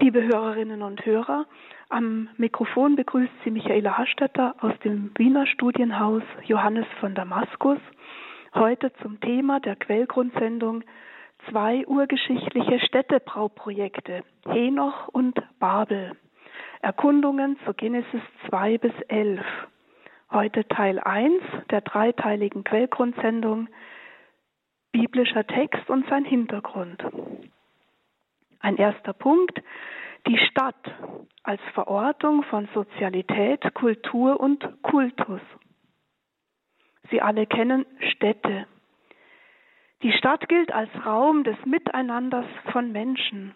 Liebe Hörerinnen und Hörer, am Mikrofon begrüßt Sie Michaela Hastetter aus dem Wiener Studienhaus Johannes von Damaskus. Heute zum Thema der Quellgrundsendung zwei urgeschichtliche Städtebrauprojekte, Henoch und Babel. Erkundungen zu Genesis 2 bis 11. Heute Teil 1 der dreiteiligen Quellgrundsendung, biblischer Text und sein Hintergrund. Ein erster Punkt, die Stadt als Verortung von Sozialität, Kultur und Kultus. Sie alle kennen Städte. Die Stadt gilt als Raum des Miteinanders von Menschen,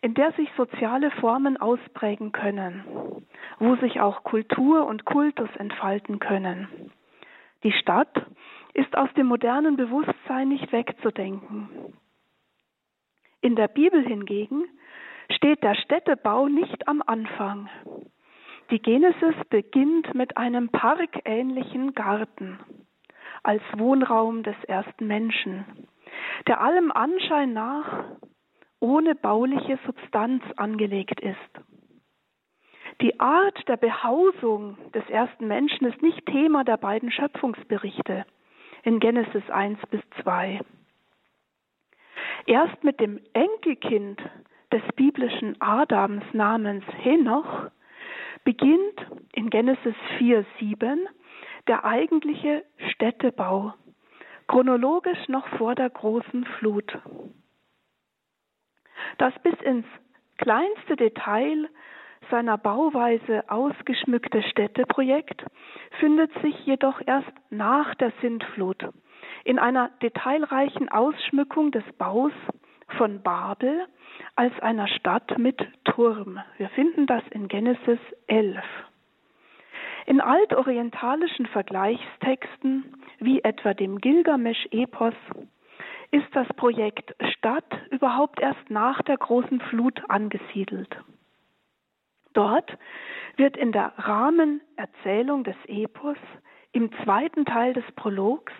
in der sich soziale Formen ausprägen können, wo sich auch Kultur und Kultus entfalten können. Die Stadt ist aus dem modernen Bewusstsein nicht wegzudenken. In der Bibel hingegen steht der Städtebau nicht am Anfang. Die Genesis beginnt mit einem parkähnlichen Garten als Wohnraum des ersten Menschen, der allem Anschein nach ohne bauliche Substanz angelegt ist. Die Art der Behausung des ersten Menschen ist nicht Thema der beiden Schöpfungsberichte in Genesis 1 bis 2. Erst mit dem Enkelkind des biblischen Adams namens Henoch beginnt in Genesis 4, 7 der eigentliche Städtebau, chronologisch noch vor der großen Flut. Das bis ins kleinste Detail seiner Bauweise ausgeschmückte Städteprojekt findet sich jedoch erst nach der Sintflut in einer detailreichen Ausschmückung des Baus von Babel als einer Stadt mit Turm. Wir finden das in Genesis 11. In altorientalischen Vergleichstexten, wie etwa dem Gilgamesch-Epos, ist das Projekt Stadt überhaupt erst nach der großen Flut angesiedelt. Dort wird in der Rahmenerzählung des Epos im zweiten Teil des Prologs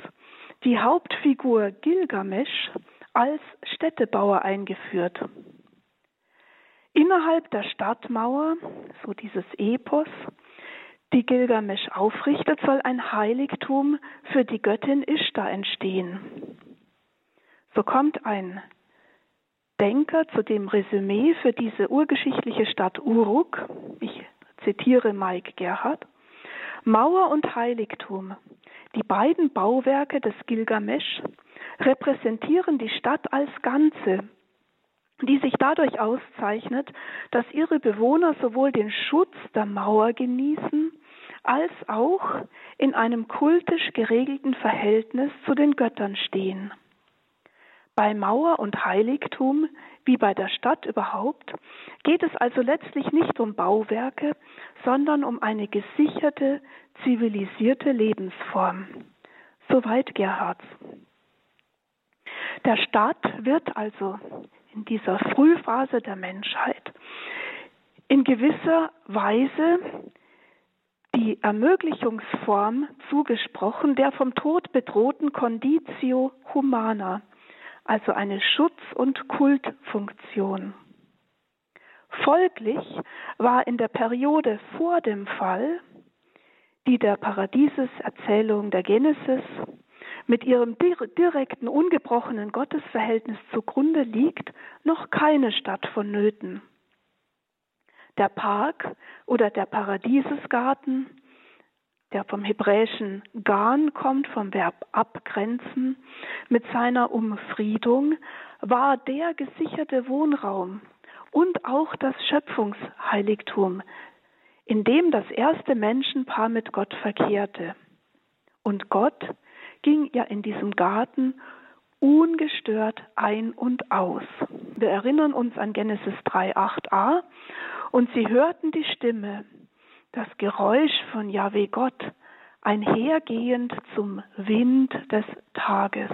die Hauptfigur Gilgamesch als Städtebauer eingeführt. Innerhalb der Stadtmauer, so dieses Epos, die Gilgamesch aufrichtet, soll ein Heiligtum für die Göttin Ishtar entstehen. So kommt ein Denker zu dem Resümee für diese urgeschichtliche Stadt Uruk, ich zitiere Mike Gerhard, Mauer und Heiligtum die beiden Bauwerke des Gilgamesch repräsentieren die Stadt als Ganze, die sich dadurch auszeichnet, dass ihre Bewohner sowohl den Schutz der Mauer genießen, als auch in einem kultisch geregelten Verhältnis zu den Göttern stehen. Bei Mauer und Heiligtum, wie bei der Stadt überhaupt, geht es also letztlich nicht um Bauwerke, sondern um eine gesicherte, zivilisierte Lebensform. Soweit Gerhards. Der Staat wird also in dieser Frühphase der Menschheit in gewisser Weise die Ermöglichungsform zugesprochen der vom Tod bedrohten Conditio Humana, also eine Schutz- und Kultfunktion. Folglich war in der Periode vor dem Fall die der Paradieseserzählung der Genesis mit ihrem direkten, ungebrochenen Gottesverhältnis zugrunde liegt, noch keine Stadt vonnöten. Der Park oder der Paradiesesgarten, der vom hebräischen Gan kommt, vom Verb abgrenzen, mit seiner Umfriedung, war der gesicherte Wohnraum und auch das Schöpfungsheiligtum in dem das erste Menschenpaar mit Gott verkehrte. Und Gott ging ja in diesem Garten ungestört ein und aus. Wir erinnern uns an Genesis 3.8a und sie hörten die Stimme, das Geräusch von Yahweh Gott, einhergehend zum Wind des Tages.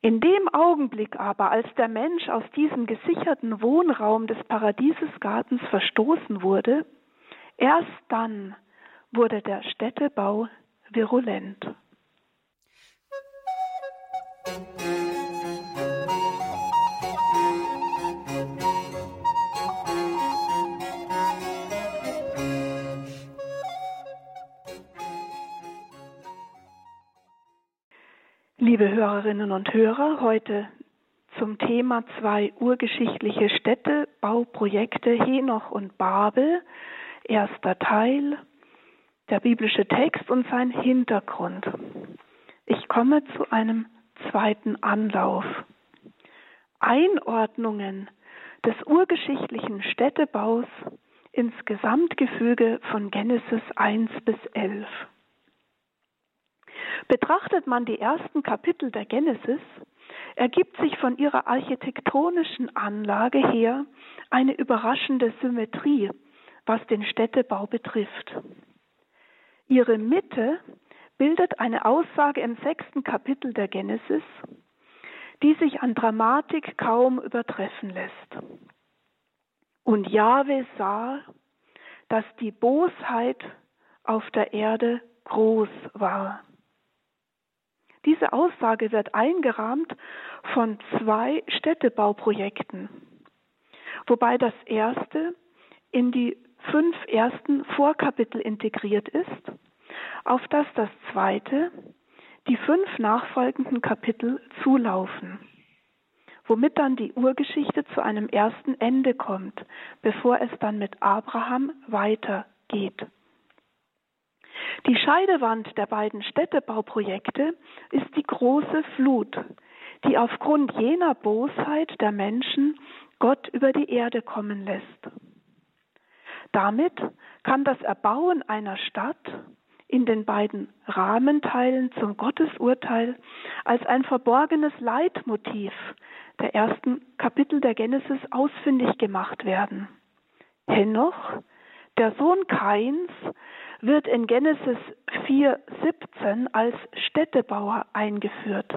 In dem Augenblick aber, als der Mensch aus diesem gesicherten Wohnraum des Paradiesesgartens verstoßen wurde, erst dann wurde der Städtebau virulent. Liebe Hörerinnen und Hörer, heute zum Thema zwei urgeschichtliche Städtebauprojekte Henoch und Babel. Erster Teil, der biblische Text und sein Hintergrund. Ich komme zu einem zweiten Anlauf. Einordnungen des urgeschichtlichen Städtebaus ins Gesamtgefüge von Genesis 1 bis 11. Betrachtet man die ersten Kapitel der Genesis, ergibt sich von ihrer architektonischen Anlage her eine überraschende Symmetrie, was den Städtebau betrifft. Ihre Mitte bildet eine Aussage im sechsten Kapitel der Genesis, die sich an Dramatik kaum übertreffen lässt. Und Jahwe sah, dass die Bosheit auf der Erde groß war. Diese Aussage wird eingerahmt von zwei Städtebauprojekten, wobei das erste in die fünf ersten Vorkapitel integriert ist, auf das das zweite die fünf nachfolgenden Kapitel zulaufen, womit dann die Urgeschichte zu einem ersten Ende kommt, bevor es dann mit Abraham weitergeht. Die Scheidewand der beiden Städtebauprojekte ist die große Flut, die aufgrund jener Bosheit der Menschen Gott über die Erde kommen lässt. Damit kann das Erbauen einer Stadt in den beiden Rahmenteilen zum Gottesurteil als ein verborgenes Leitmotiv der ersten Kapitel der Genesis ausfindig gemacht werden. Henoch, der Sohn Kains, wird in Genesis 4,17 als Städtebauer eingeführt.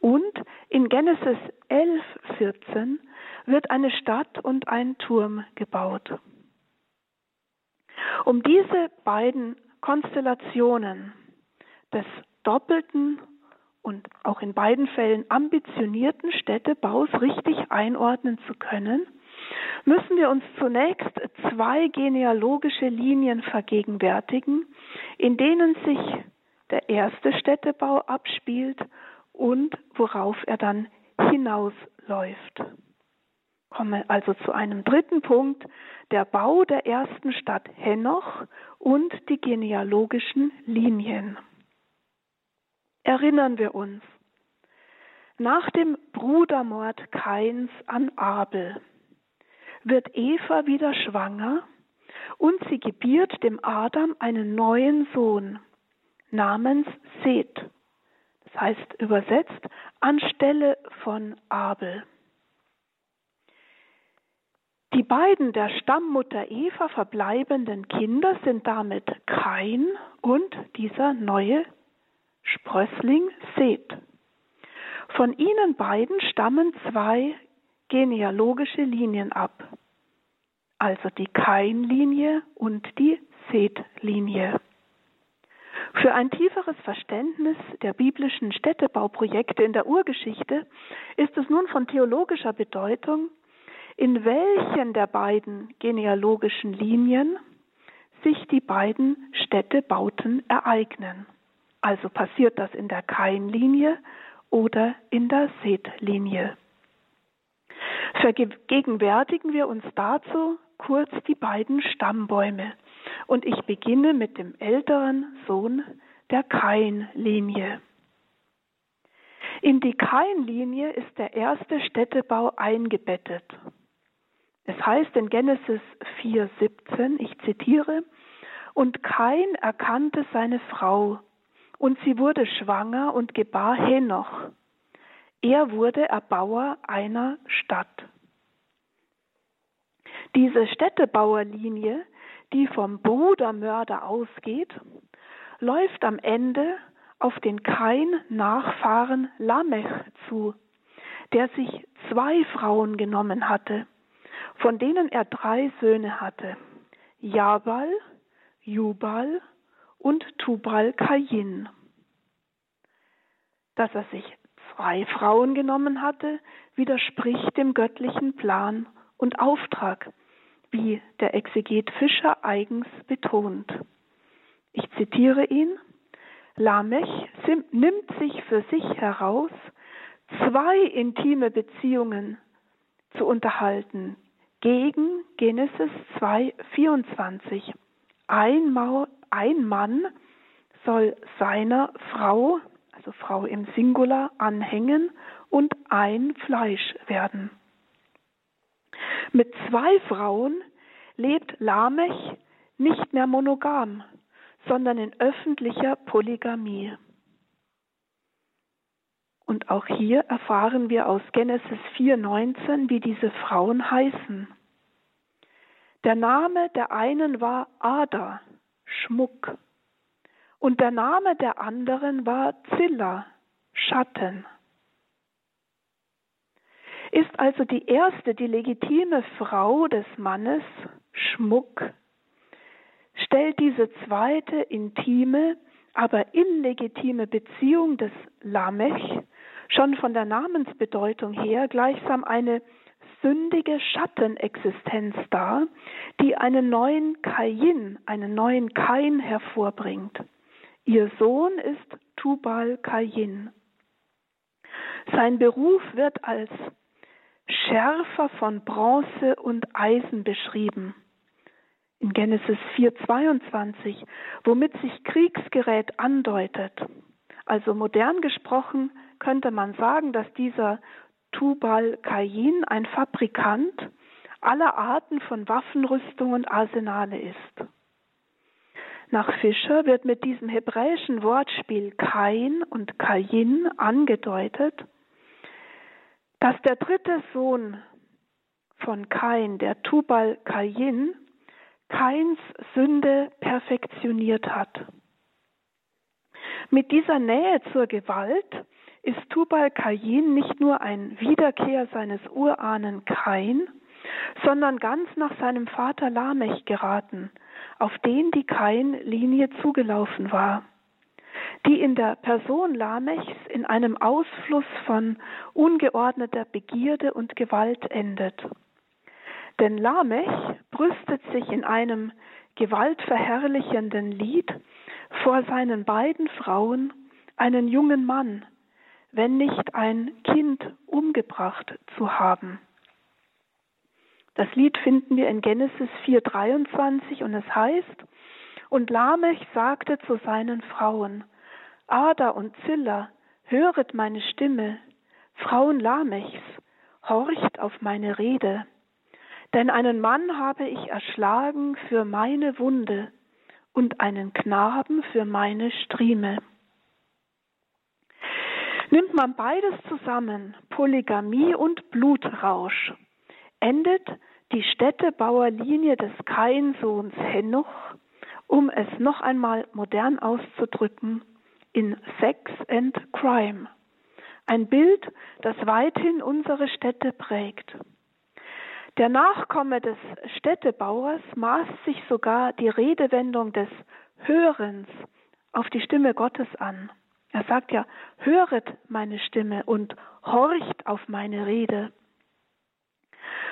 Und in Genesis 11,14 wird eine Stadt und ein Turm gebaut. Um diese beiden Konstellationen des doppelten und auch in beiden Fällen ambitionierten Städtebaus richtig einordnen zu können, müssen wir uns zunächst zwei genealogische Linien vergegenwärtigen, in denen sich der erste Städtebau abspielt und worauf er dann hinausläuft. Komme also zu einem dritten Punkt, der Bau der ersten Stadt Henoch und die genealogischen Linien. Erinnern wir uns, nach dem Brudermord Kains an Abel wird Eva wieder schwanger und sie gebiert dem Adam einen neuen Sohn namens Seth. Das heißt übersetzt anstelle von Abel. Die beiden der Stammmutter Eva verbleibenden Kinder sind damit Kain und dieser neue Sprössling Seth. Von ihnen beiden stammen zwei genealogische Linien ab, also die Kain-Linie und die Seth-Linie. Für ein tieferes Verständnis der biblischen Städtebauprojekte in der Urgeschichte ist es nun von theologischer Bedeutung, in welchen der beiden genealogischen Linien sich die beiden Städtebauten ereignen. Also passiert das in der Kain-Linie oder in der Seth-Linie. Vergegenwärtigen wir uns dazu kurz die beiden Stammbäume. Und ich beginne mit dem älteren Sohn der Kain-Linie. In die Kain-Linie ist der erste Städtebau eingebettet. Es heißt in Genesis 4,17, ich zitiere, und Kain erkannte seine Frau, und sie wurde schwanger und gebar Henoch. Er wurde Erbauer einer Stadt. Diese Städtebauerlinie, die vom Brudermörder ausgeht, läuft am Ende auf den Kain-Nachfahren Lamech zu, der sich zwei Frauen genommen hatte, von denen er drei Söhne hatte, Jabal, Jubal und Tubal Kain. Dass er sich zwei Frauen genommen hatte, widerspricht dem göttlichen Plan und Auftrag, wie der Exeget Fischer eigens betont. Ich zitiere ihn. Lamech nimmt sich für sich heraus, zwei intime Beziehungen zu unterhalten gegen Genesis 2, 24. Ein, ein Mann soll seiner Frau, also Frau im Singular, anhängen und ein Fleisch werden. Mit zwei Frauen lebt Lamech nicht mehr monogam, sondern in öffentlicher Polygamie. Und auch hier erfahren wir aus Genesis 4.19, wie diese Frauen heißen. Der Name der einen war Ada, Schmuck, und der Name der anderen war Zilla, Schatten. Ist also die erste, die legitime Frau des Mannes Schmuck, stellt diese zweite intime, aber illegitime Beziehung des Lamech schon von der Namensbedeutung her gleichsam eine sündige Schattenexistenz dar, die einen neuen Kain, einen neuen Kain hervorbringt. Ihr Sohn ist Tubal Kain. Sein Beruf wird als Schärfer von Bronze und Eisen beschrieben. In Genesis 4:22, womit sich Kriegsgerät andeutet. Also modern gesprochen könnte man sagen, dass dieser Tubal Cain ein Fabrikant aller Arten von Waffenrüstung und Arsenale ist. Nach Fischer wird mit diesem hebräischen Wortspiel Kain und Kain angedeutet, dass der dritte Sohn von Kain, der Tubal Kain, Kains Sünde perfektioniert hat. Mit dieser Nähe zur Gewalt ist Tubal Kain nicht nur ein Wiederkehr seines Urahnen Kain, sondern ganz nach seinem Vater Lamech geraten, auf den die Kain-Linie zugelaufen war, die in der Person Lamechs in einem Ausfluss von ungeordneter Begierde und Gewalt endet. Denn Lamech brüstet sich in einem gewaltverherrlichenden Lied vor seinen beiden Frauen einen jungen Mann, wenn nicht ein Kind umgebracht zu haben. Das Lied finden wir in Genesis 4:23 und es heißt, und Lamech sagte zu seinen Frauen, Ada und Zilla, höret meine Stimme, Frauen Lamechs, horcht auf meine Rede. Denn einen Mann habe ich erschlagen für meine Wunde und einen Knaben für meine Strieme. Nimmt man beides zusammen, Polygamie und Blutrausch, endet die Städtebauerlinie des Kainsohns Henoch, um es noch einmal modern auszudrücken, in Sex and Crime. Ein Bild, das weithin unsere Städte prägt. Der Nachkomme des Städtebauers maßt sich sogar die Redewendung des Hörens auf die Stimme Gottes an. Er sagt ja, höret meine Stimme und horcht auf meine Rede.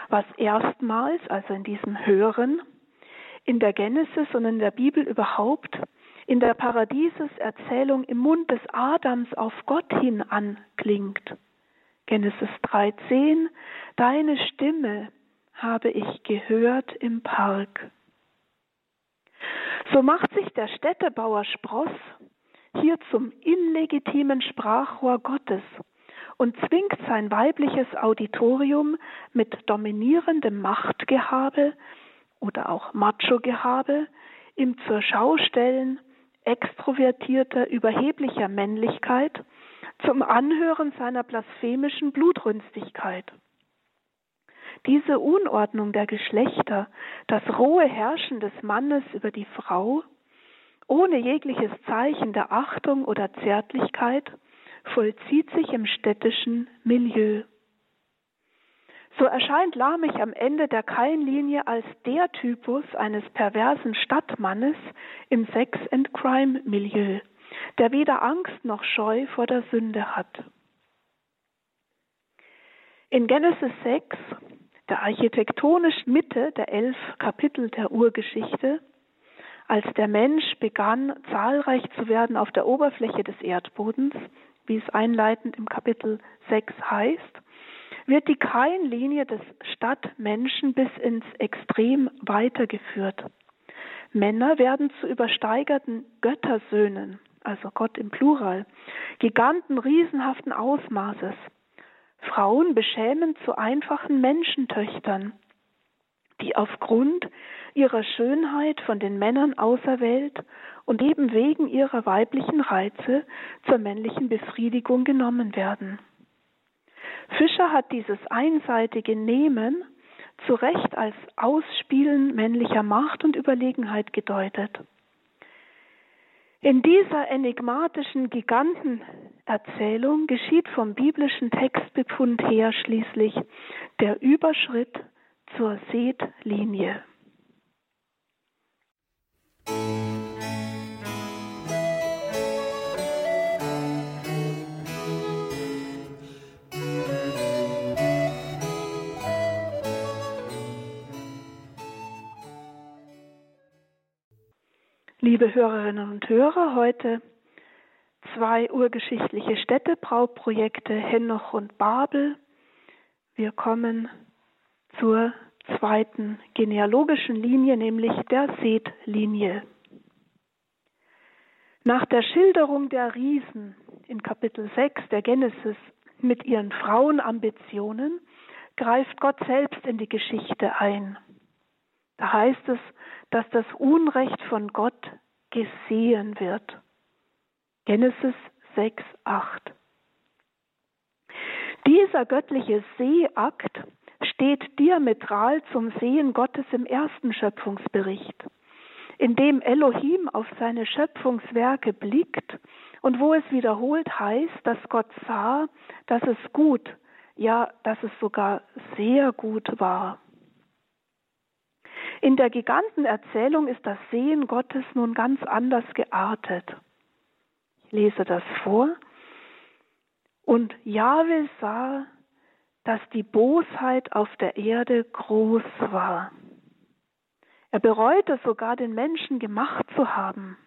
Was erstmals, also in diesem Hören, in der Genesis und in der Bibel überhaupt, in der Paradieseserzählung im Mund des Adams auf Gott hin anklingt. Genesis 13, deine Stimme habe ich gehört im Park. So macht sich der Städtebauer Spross hier zum illegitimen Sprachrohr Gottes und zwingt sein weibliches Auditorium mit dominierendem Machtgehabe oder auch Macho-Gehabe, ihm zur Schau stellen extrovertierter, überheblicher Männlichkeit zum Anhören seiner blasphemischen Blutrünstigkeit. Diese Unordnung der Geschlechter, das rohe Herrschen des Mannes über die Frau, ohne jegliches Zeichen der Achtung oder Zärtlichkeit, vollzieht sich im städtischen Milieu. So erscheint Lamech am Ende der Kainlinie als der Typus eines perversen Stadtmannes im Sex- and Crime-Milieu, der weder Angst noch Scheu vor der Sünde hat. In Genesis 6, der architektonischen Mitte der elf Kapitel der Urgeschichte, als der Mensch begann, zahlreich zu werden auf der Oberfläche des Erdbodens, wie es einleitend im Kapitel 6 heißt, wird die Kainlinie des Stadtmenschen bis ins Extrem weitergeführt. Männer werden zu übersteigerten Göttersöhnen, also Gott im Plural, Giganten riesenhaften Ausmaßes. Frauen beschämen zu einfachen Menschentöchtern, die aufgrund ihrer Schönheit von den Männern auserwählt und eben wegen ihrer weiblichen Reize zur männlichen Befriedigung genommen werden. Fischer hat dieses einseitige Nehmen zu Recht als Ausspielen männlicher Macht und Überlegenheit gedeutet. In dieser enigmatischen Gigantenerzählung geschieht vom biblischen Textbefund her schließlich der Überschritt zur Seetlinie. Liebe Hörerinnen und Hörer, heute zwei urgeschichtliche Städtebrauprojekte Henoch und Babel. Wir kommen zur zweiten genealogischen Linie, nämlich der Seth-Linie. Nach der Schilderung der Riesen in Kapitel 6 der Genesis mit ihren Frauenambitionen greift Gott selbst in die Geschichte ein. Da heißt es, dass das Unrecht von Gott gesehen wird. Genesis 6, 8. Dieser göttliche Seeakt steht diametral zum Sehen Gottes im ersten Schöpfungsbericht, in dem Elohim auf seine Schöpfungswerke blickt und wo es wiederholt heißt, dass Gott sah, dass es gut, ja, dass es sogar sehr gut war. In der Gigantenerzählung ist das Sehen Gottes nun ganz anders geartet. Ich lese das vor. Und Jahwe sah, dass die Bosheit auf der Erde groß war. Er bereute sogar den Menschen gemacht zu haben.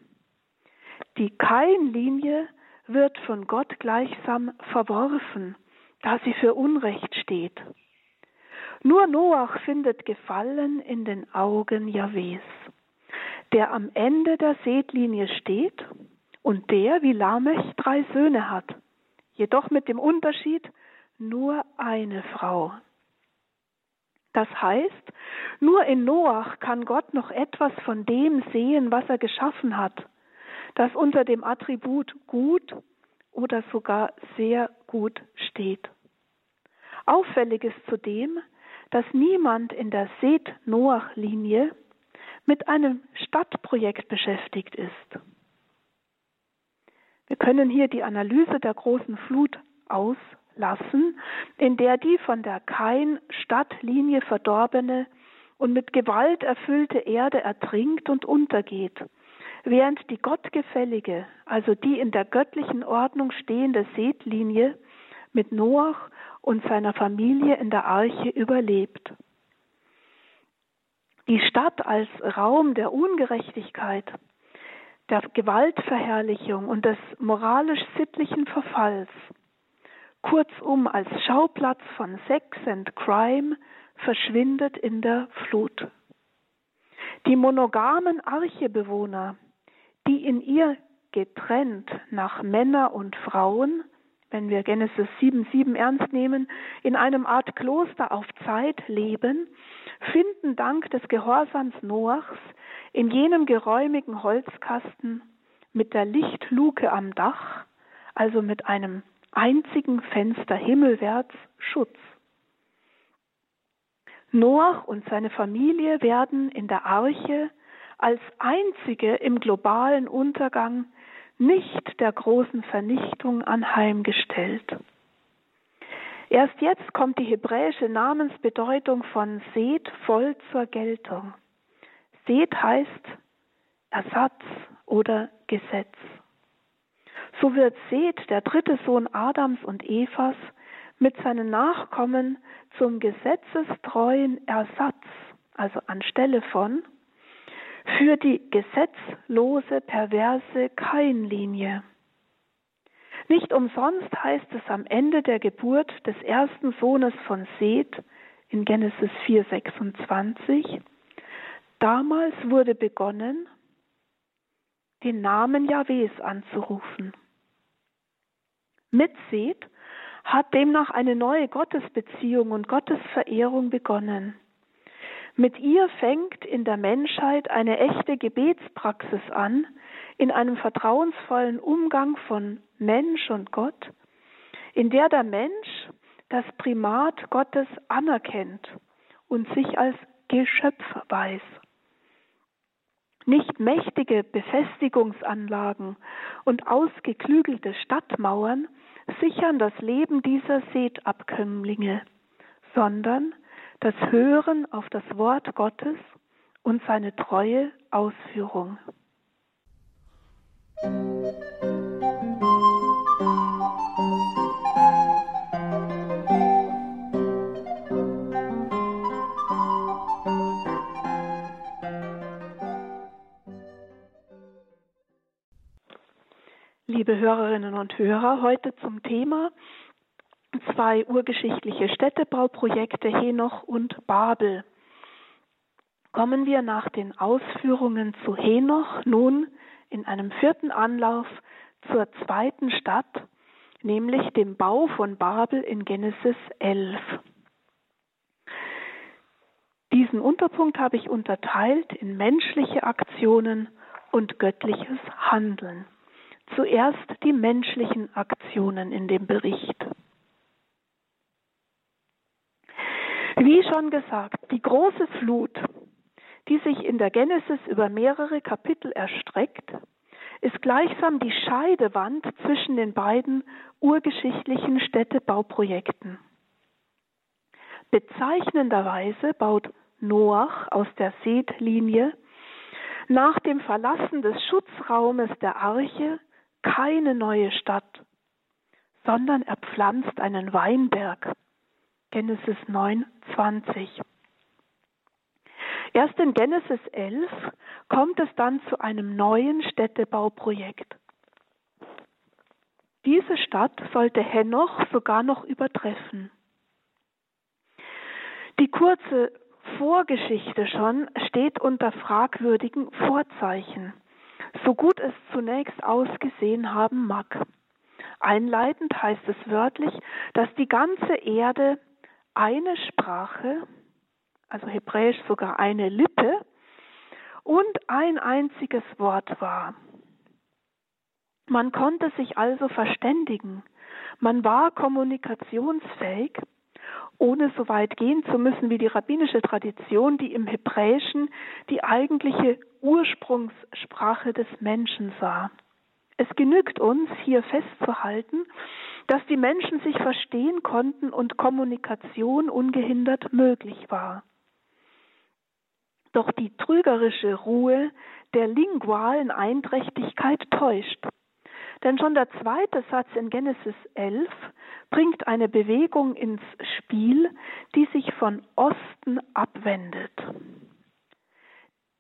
Die Kainlinie wird von Gott gleichsam verworfen, da sie für Unrecht steht. Nur Noach findet Gefallen in den Augen Jahwes, der am Ende der Seetlinie steht und der wie Lamech drei Söhne hat, jedoch mit dem Unterschied nur eine Frau. Das heißt, nur in Noach kann Gott noch etwas von dem sehen, was er geschaffen hat, das unter dem Attribut gut oder sogar sehr gut steht. Auffällig ist zudem, dass niemand in der Seth-Noach-Linie mit einem Stadtprojekt beschäftigt ist. Wir können hier die Analyse der großen Flut auslassen, in der die von der Kain-Stadtlinie verdorbene und mit Gewalt erfüllte Erde ertrinkt und untergeht, während die gottgefällige, also die in der göttlichen Ordnung stehende Seth-Linie mit Noach und seiner Familie in der Arche überlebt. Die Stadt als Raum der Ungerechtigkeit, der Gewaltverherrlichung und des moralisch-sittlichen Verfalls, kurzum als Schauplatz von Sex and Crime, verschwindet in der Flut. Die monogamen Archebewohner, die in ihr getrennt nach Männer und Frauen wenn wir Genesis 7,7 ernst nehmen, in einem Art Kloster auf Zeit leben, finden dank des Gehorsams Noachs in jenem geräumigen Holzkasten mit der Lichtluke am Dach, also mit einem einzigen Fenster himmelwärts, Schutz. Noach und seine Familie werden in der Arche als einzige im globalen Untergang nicht der großen Vernichtung anheimgestellt. Erst jetzt kommt die hebräische Namensbedeutung von Seth voll zur Geltung. Seth heißt Ersatz oder Gesetz. So wird Seth, der dritte Sohn Adams und Evas, mit seinen Nachkommen zum gesetzestreuen Ersatz, also anstelle von, für die gesetzlose, perverse Kainlinie. Nicht umsonst heißt es am Ende der Geburt des ersten Sohnes von Seth in Genesis 4,26, damals wurde begonnen, den Namen Jahwes anzurufen. Mit Seth hat demnach eine neue Gottesbeziehung und Gottesverehrung begonnen. Mit ihr fängt in der Menschheit eine echte Gebetspraxis an, in einem vertrauensvollen Umgang von Mensch und Gott, in der der Mensch das Primat Gottes anerkennt und sich als Geschöpf weiß. Nicht mächtige Befestigungsanlagen und ausgeklügelte Stadtmauern sichern das Leben dieser Seetabkömmlinge, sondern das Hören auf das Wort Gottes und seine treue Ausführung. Liebe Hörerinnen und Hörer, heute zum Thema zwei urgeschichtliche Städtebauprojekte Henoch und Babel. Kommen wir nach den Ausführungen zu Henoch nun in einem vierten Anlauf zur zweiten Stadt, nämlich dem Bau von Babel in Genesis 11. Diesen Unterpunkt habe ich unterteilt in menschliche Aktionen und göttliches Handeln. Zuerst die menschlichen Aktionen in dem Bericht. Wie schon gesagt, die große Flut, die sich in der Genesis über mehrere Kapitel erstreckt, ist gleichsam die Scheidewand zwischen den beiden urgeschichtlichen Städtebauprojekten. Bezeichnenderweise baut Noach aus der Seetlinie nach dem Verlassen des Schutzraumes der Arche keine neue Stadt, sondern er pflanzt einen Weinberg Genesis 9, 20. Erst in Genesis 11 kommt es dann zu einem neuen Städtebauprojekt. Diese Stadt sollte Henoch sogar noch übertreffen. Die kurze Vorgeschichte schon steht unter fragwürdigen Vorzeichen, so gut es zunächst ausgesehen haben mag. Einleitend heißt es wörtlich, dass die ganze Erde eine Sprache, also Hebräisch sogar eine Lippe und ein einziges Wort war. Man konnte sich also verständigen, man war kommunikationsfähig, ohne so weit gehen zu müssen wie die rabbinische Tradition, die im Hebräischen die eigentliche Ursprungssprache des Menschen sah. Es genügt uns, hier festzuhalten, dass die Menschen sich verstehen konnten und Kommunikation ungehindert möglich war. Doch die trügerische Ruhe der lingualen Einträchtigkeit täuscht. Denn schon der zweite Satz in Genesis 11 bringt eine Bewegung ins Spiel, die sich von Osten abwendet.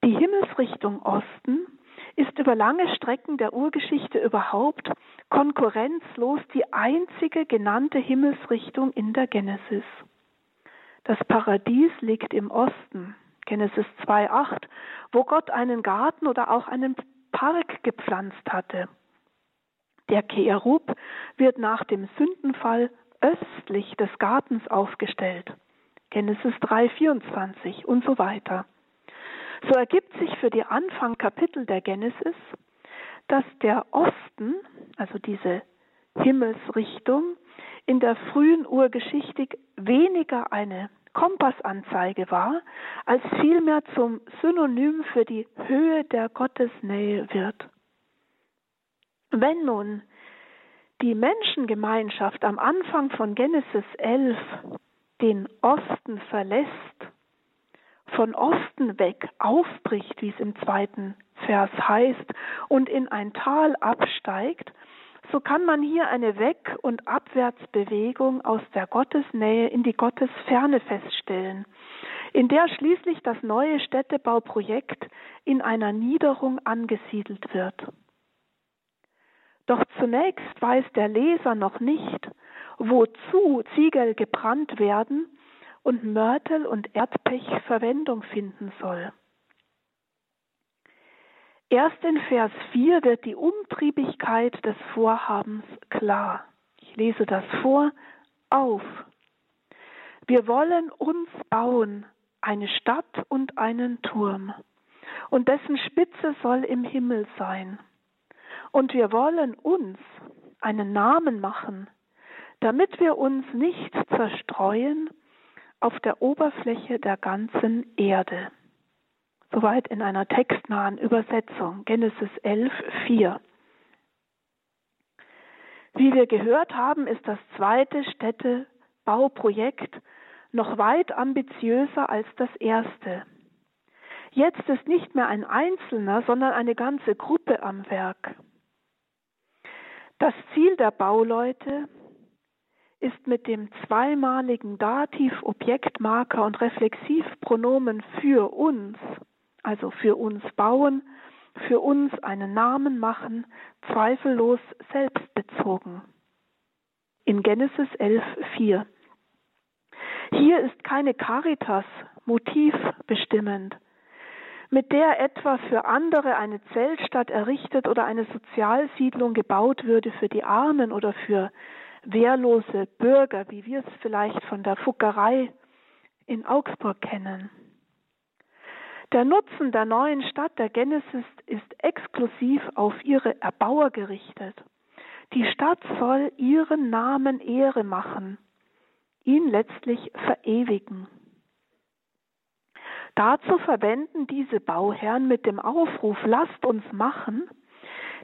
Die Himmelsrichtung Osten ist über lange Strecken der Urgeschichte überhaupt konkurrenzlos die einzige genannte Himmelsrichtung in der Genesis. Das Paradies liegt im Osten, Genesis 2.8, wo Gott einen Garten oder auch einen Park gepflanzt hatte. Der Cherub wird nach dem Sündenfall östlich des Gartens aufgestellt. Genesis 3,24 und so weiter. So ergibt sich für die Anfangkapitel der Genesis, dass der Osten, also diese Himmelsrichtung, in der frühen Urgeschichte weniger eine Kompassanzeige war, als vielmehr zum Synonym für die Höhe der Gottesnähe wird. Wenn nun die Menschengemeinschaft am Anfang von Genesis 11 den Osten verlässt von Osten weg aufbricht, wie es im zweiten Vers heißt, und in ein Tal absteigt, so kann man hier eine Weg- und Abwärtsbewegung aus der Gottesnähe in die Gottesferne feststellen, in der schließlich das neue Städtebauprojekt in einer Niederung angesiedelt wird. Doch zunächst weiß der Leser noch nicht, wozu Ziegel gebrannt werden und Mörtel und Erdpech Verwendung finden soll. Erst in Vers 4 wird die Umtriebigkeit des Vorhabens klar. Ich lese das vor. Auf. Wir wollen uns bauen eine Stadt und einen Turm, und dessen Spitze soll im Himmel sein. Und wir wollen uns einen Namen machen, damit wir uns nicht zerstreuen auf der Oberfläche der ganzen Erde. Soweit in einer textnahen Übersetzung, Genesis 11, 4. Wie wir gehört haben, ist das zweite Städtebauprojekt noch weit ambitiöser als das erste. Jetzt ist nicht mehr ein Einzelner, sondern eine ganze Gruppe am Werk. Das Ziel der Bauleute ist mit dem zweimaligen Dativ, Objektmarker und Reflexivpronomen für uns also für uns bauen, für uns einen Namen machen, zweifellos selbstbezogen. In Genesis 11, 4. Hier ist keine Caritas motivbestimmend, mit der etwa für andere eine Zeltstadt errichtet oder eine Sozialsiedlung gebaut würde für die Armen oder für wehrlose Bürger, wie wir es vielleicht von der Fuckerei in Augsburg kennen. Der Nutzen der neuen Stadt der Genesis ist exklusiv auf ihre Erbauer gerichtet. Die Stadt soll ihren Namen Ehre machen, ihn letztlich verewigen. Dazu verwenden diese Bauherren mit dem Aufruf Lasst uns machen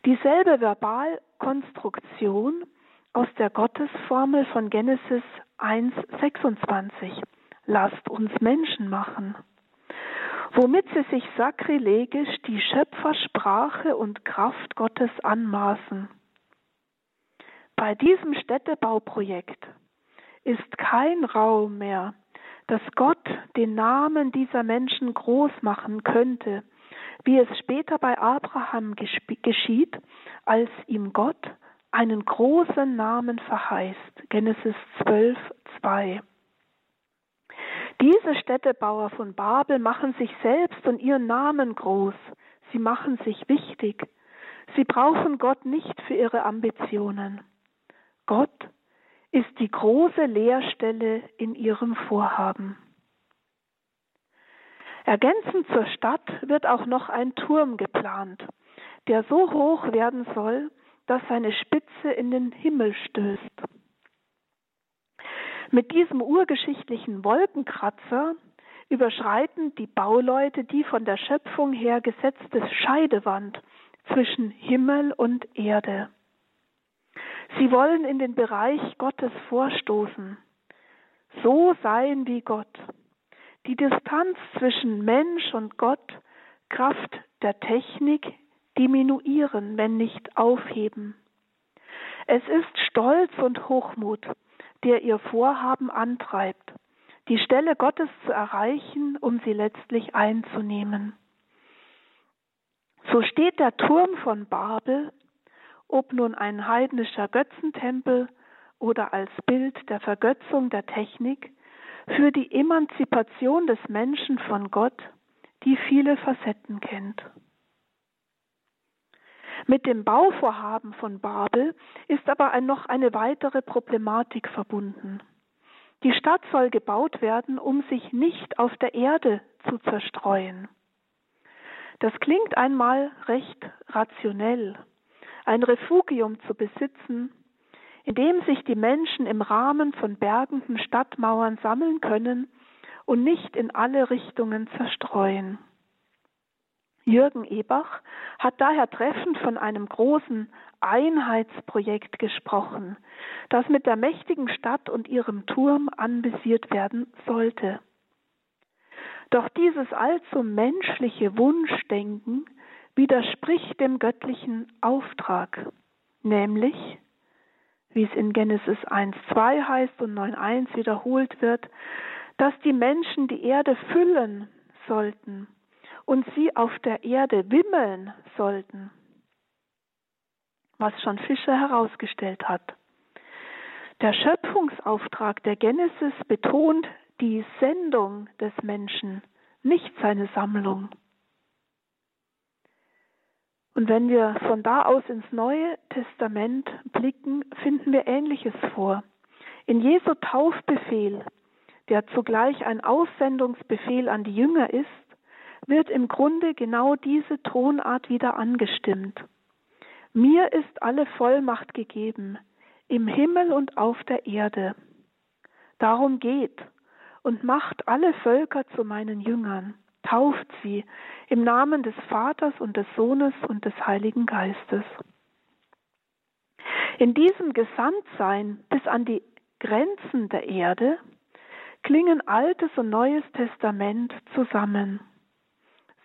dieselbe Verbalkonstruktion aus der Gottesformel von Genesis 1,26. Lasst uns Menschen machen womit sie sich sakrilegisch die Schöpfersprache und Kraft Gottes anmaßen. Bei diesem Städtebauprojekt ist kein Raum mehr, dass Gott den Namen dieser Menschen groß machen könnte, wie es später bei Abraham geschieht, als ihm Gott einen großen Namen verheißt. Genesis 12, 2. Diese Städtebauer von Babel machen sich selbst und ihren Namen groß. Sie machen sich wichtig. Sie brauchen Gott nicht für ihre Ambitionen. Gott ist die große Leerstelle in ihrem Vorhaben. Ergänzend zur Stadt wird auch noch ein Turm geplant, der so hoch werden soll, dass seine Spitze in den Himmel stößt. Mit diesem urgeschichtlichen Wolkenkratzer überschreiten die Bauleute die von der Schöpfung her gesetzte Scheidewand zwischen Himmel und Erde. Sie wollen in den Bereich Gottes vorstoßen, so sein wie Gott. Die Distanz zwischen Mensch und Gott, Kraft der Technik, diminuieren, wenn nicht aufheben. Es ist Stolz und Hochmut, der ihr Vorhaben antreibt, die Stelle Gottes zu erreichen, um sie letztlich einzunehmen. So steht der Turm von Babel, ob nun ein heidnischer Götzentempel oder als Bild der Vergötzung der Technik, für die Emanzipation des Menschen von Gott, die viele Facetten kennt. Mit dem Bauvorhaben von Babel ist aber ein, noch eine weitere Problematik verbunden. Die Stadt soll gebaut werden, um sich nicht auf der Erde zu zerstreuen. Das klingt einmal recht rationell, ein Refugium zu besitzen, in dem sich die Menschen im Rahmen von bergenden Stadtmauern sammeln können und nicht in alle Richtungen zerstreuen. Jürgen Ebach hat daher treffend von einem großen Einheitsprojekt gesprochen, das mit der mächtigen Stadt und ihrem Turm anvisiert werden sollte. Doch dieses allzu menschliche Wunschdenken widerspricht dem göttlichen Auftrag, nämlich, wie es in Genesis 1.2 heißt und 9.1 wiederholt wird, dass die Menschen die Erde füllen sollten und sie auf der Erde wimmeln sollten, was schon Fischer herausgestellt hat. Der Schöpfungsauftrag der Genesis betont die Sendung des Menschen, nicht seine Sammlung. Und wenn wir von da aus ins Neue Testament blicken, finden wir Ähnliches vor. In Jesu Taufbefehl, der zugleich ein Aussendungsbefehl an die Jünger ist, wird im Grunde genau diese Tonart wieder angestimmt. Mir ist alle Vollmacht gegeben, im Himmel und auf der Erde. Darum geht und macht alle Völker zu meinen Jüngern, tauft sie im Namen des Vaters und des Sohnes und des Heiligen Geistes. In diesem Gesandtsein bis an die Grenzen der Erde klingen Altes und Neues Testament zusammen.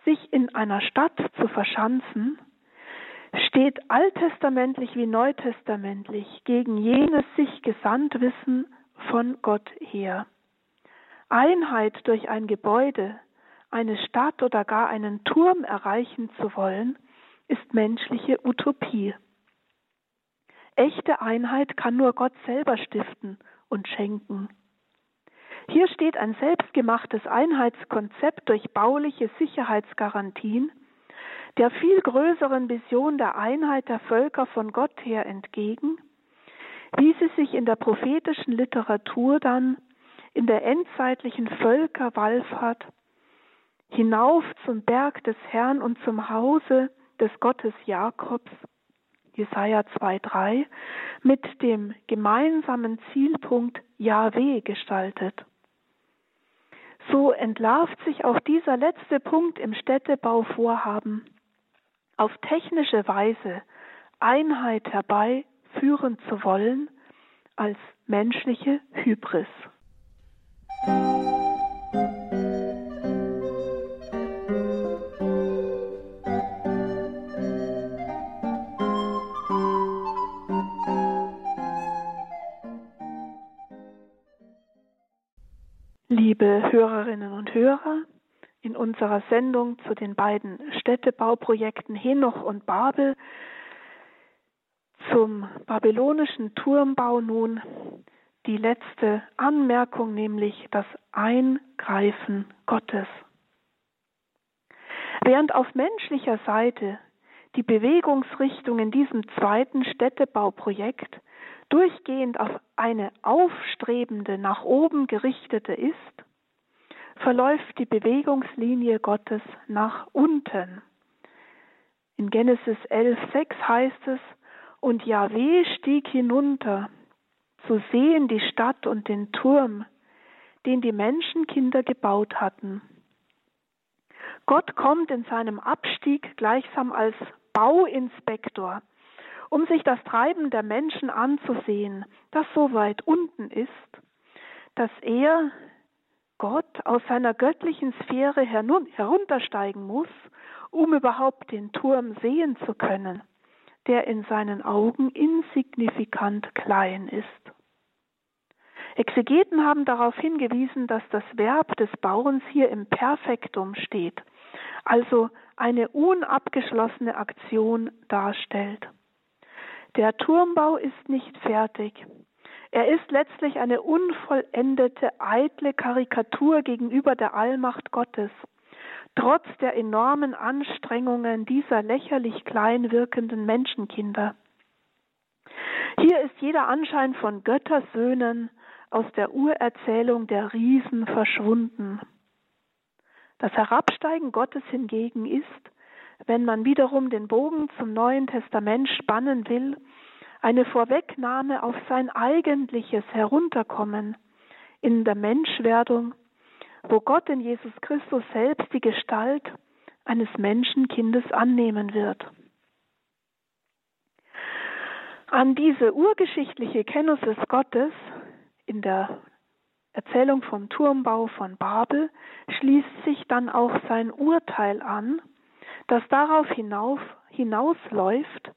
Sich in einer Stadt zu verschanzen, steht alttestamentlich wie neutestamentlich gegen jenes sich gesandt Wissen von Gott her. Einheit durch ein Gebäude, eine Stadt oder gar einen Turm erreichen zu wollen, ist menschliche Utopie. Echte Einheit kann nur Gott selber stiften und schenken. Hier steht ein selbstgemachtes Einheitskonzept durch bauliche Sicherheitsgarantien, der viel größeren Vision der Einheit der Völker von Gott her entgegen, wie sie sich in der prophetischen Literatur dann in der endzeitlichen Völkerwallfahrt hinauf zum Berg des Herrn und zum Hause des Gottes Jakobs, Jesaja 2,3, mit dem gemeinsamen Zielpunkt Yahweh gestaltet. So entlarvt sich auch dieser letzte Punkt im Städtebauvorhaben auf technische Weise Einheit herbeiführen zu wollen als menschliche Hybris. Liebe Hörerinnen und Hörer, in unserer Sendung zu den beiden Städtebauprojekten Henoch und Babel zum babylonischen Turmbau nun die letzte Anmerkung, nämlich das Eingreifen Gottes. Während auf menschlicher Seite die Bewegungsrichtung in diesem zweiten Städtebauprojekt durchgehend auf eine aufstrebende, nach oben gerichtete ist, verläuft die Bewegungslinie Gottes nach unten. In Genesis 11,6 heißt es, und Yahweh stieg hinunter, zu sehen die Stadt und den Turm, den die Menschenkinder gebaut hatten. Gott kommt in seinem Abstieg gleichsam als Bauinspektor, um sich das Treiben der Menschen anzusehen, das so weit unten ist, dass er Gott aus seiner göttlichen Sphäre heruntersteigen muss, um überhaupt den Turm sehen zu können, der in seinen Augen insignifikant klein ist. Exegeten haben darauf hingewiesen, dass das Verb des Bauens hier im Perfektum steht, also eine unabgeschlossene Aktion darstellt. Der Turmbau ist nicht fertig. Er ist letztlich eine unvollendete, eitle Karikatur gegenüber der Allmacht Gottes, trotz der enormen Anstrengungen dieser lächerlich klein wirkenden Menschenkinder. Hier ist jeder Anschein von Göttersöhnen aus der Urerzählung der Riesen verschwunden. Das Herabsteigen Gottes hingegen ist, wenn man wiederum den Bogen zum Neuen Testament spannen will, eine Vorwegnahme auf sein eigentliches Herunterkommen in der Menschwerdung, wo Gott in Jesus Christus selbst die Gestalt eines Menschenkindes annehmen wird. An diese urgeschichtliche Kenntnis Gottes in der Erzählung vom Turmbau von Babel schließt sich dann auch sein Urteil an, das darauf hinauf, hinausläuft,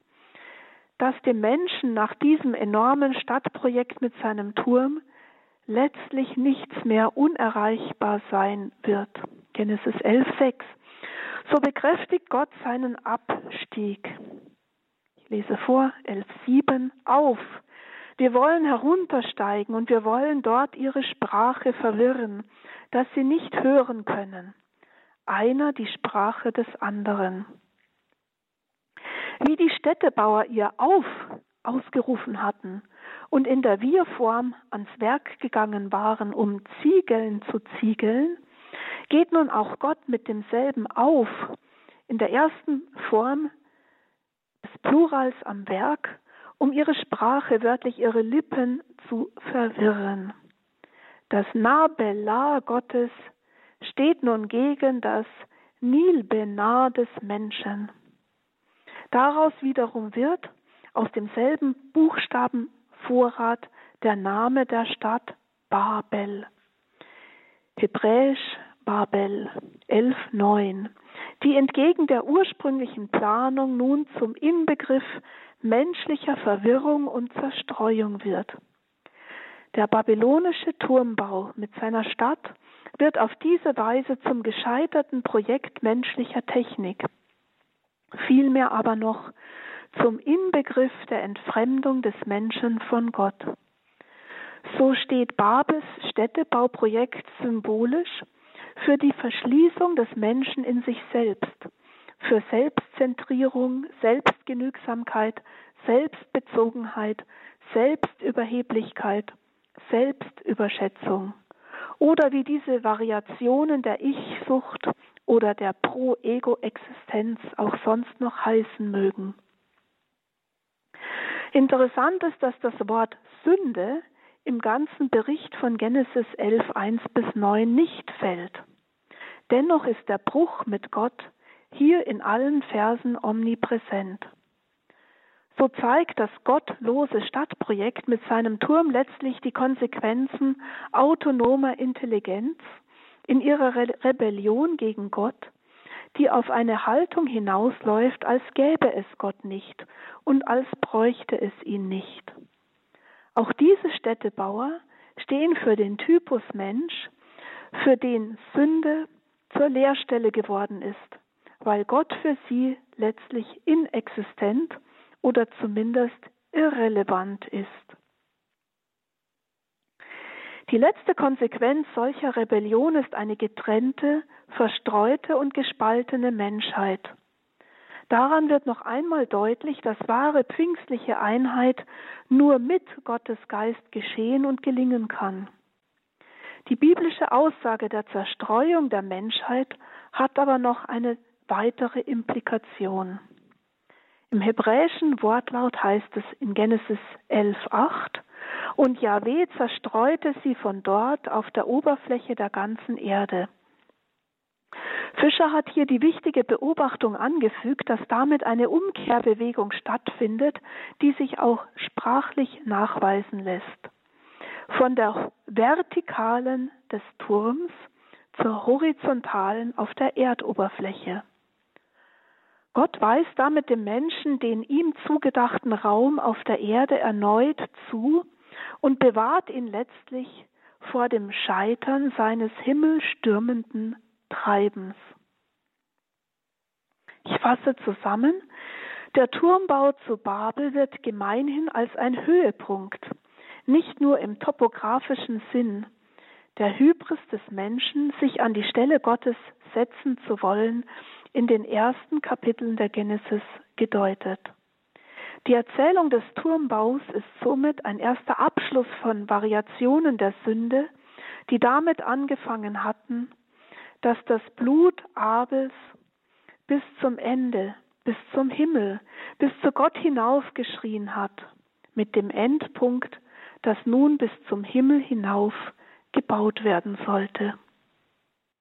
dass dem Menschen nach diesem enormen Stadtprojekt mit seinem Turm letztlich nichts mehr unerreichbar sein wird. Genesis 11,6. So bekräftigt Gott seinen Abstieg. Ich lese vor, 11.7, auf. Wir wollen heruntersteigen und wir wollen dort ihre Sprache verwirren, dass sie nicht hören können. Einer die Sprache des anderen. Wie die Städtebauer ihr Auf ausgerufen hatten und in der Wir-Form ans Werk gegangen waren, um Ziegeln zu ziegeln, geht nun auch Gott mit demselben Auf in der ersten Form des Plurals am Werk, um ihre Sprache, wörtlich ihre Lippen zu verwirren. Das Nabelah Gottes steht nun gegen das Nilbenar des Menschen. Daraus wiederum wird aus demselben Buchstabenvorrat der Name der Stadt Babel. Hebräisch Babel 11.9, die entgegen der ursprünglichen Planung nun zum Inbegriff menschlicher Verwirrung und Zerstreuung wird. Der babylonische Turmbau mit seiner Stadt wird auf diese Weise zum gescheiterten Projekt menschlicher Technik, vielmehr aber noch zum Inbegriff der Entfremdung des Menschen von Gott. So steht Babels Städtebauprojekt symbolisch für die Verschließung des Menschen in sich selbst, für Selbstzentrierung, Selbstgenügsamkeit, Selbstbezogenheit, Selbstüberheblichkeit, Selbstüberschätzung. Oder wie diese Variationen der Ich-Sucht oder der Pro-Ego-Existenz auch sonst noch heißen mögen. Interessant ist, dass das Wort Sünde im ganzen Bericht von Genesis 11, 1 bis 9 nicht fällt. Dennoch ist der Bruch mit Gott hier in allen Versen omnipräsent. So zeigt das gottlose Stadtprojekt mit seinem Turm letztlich die Konsequenzen autonomer Intelligenz in ihrer Re Rebellion gegen Gott die auf eine Haltung hinausläuft, als gäbe es Gott nicht und als bräuchte es ihn nicht. Auch diese Städtebauer stehen für den Typus Mensch, für den Sünde zur Leerstelle geworden ist, weil Gott für sie letztlich inexistent oder zumindest irrelevant ist. Die letzte Konsequenz solcher Rebellion ist eine getrennte, verstreute und gespaltene Menschheit. Daran wird noch einmal deutlich, dass wahre pfingstliche Einheit nur mit Gottes Geist geschehen und gelingen kann. Die biblische Aussage der Zerstreuung der Menschheit hat aber noch eine weitere Implikation. Im hebräischen Wortlaut heißt es in Genesis 11.8, und Jahweh zerstreute sie von dort auf der Oberfläche der ganzen Erde. Fischer hat hier die wichtige Beobachtung angefügt, dass damit eine Umkehrbewegung stattfindet, die sich auch sprachlich nachweisen lässt. Von der vertikalen des Turms zur horizontalen auf der Erdoberfläche. Gott weist damit dem Menschen den ihm zugedachten Raum auf der Erde erneut zu und bewahrt ihn letztlich vor dem Scheitern seines himmelstürmenden Treibens. Ich fasse zusammen, der Turmbau zu Babel wird gemeinhin als ein Höhepunkt, nicht nur im topografischen Sinn, der Hybris des Menschen, sich an die Stelle Gottes setzen zu wollen, in den ersten Kapiteln der Genesis gedeutet. Die Erzählung des Turmbaus ist somit ein erster Abschluss von Variationen der Sünde, die damit angefangen hatten, dass das Blut Abels bis zum Ende, bis zum Himmel, bis zu Gott hinaufgeschrien hat, mit dem Endpunkt, dass nun bis zum Himmel hinauf gebaut werden sollte.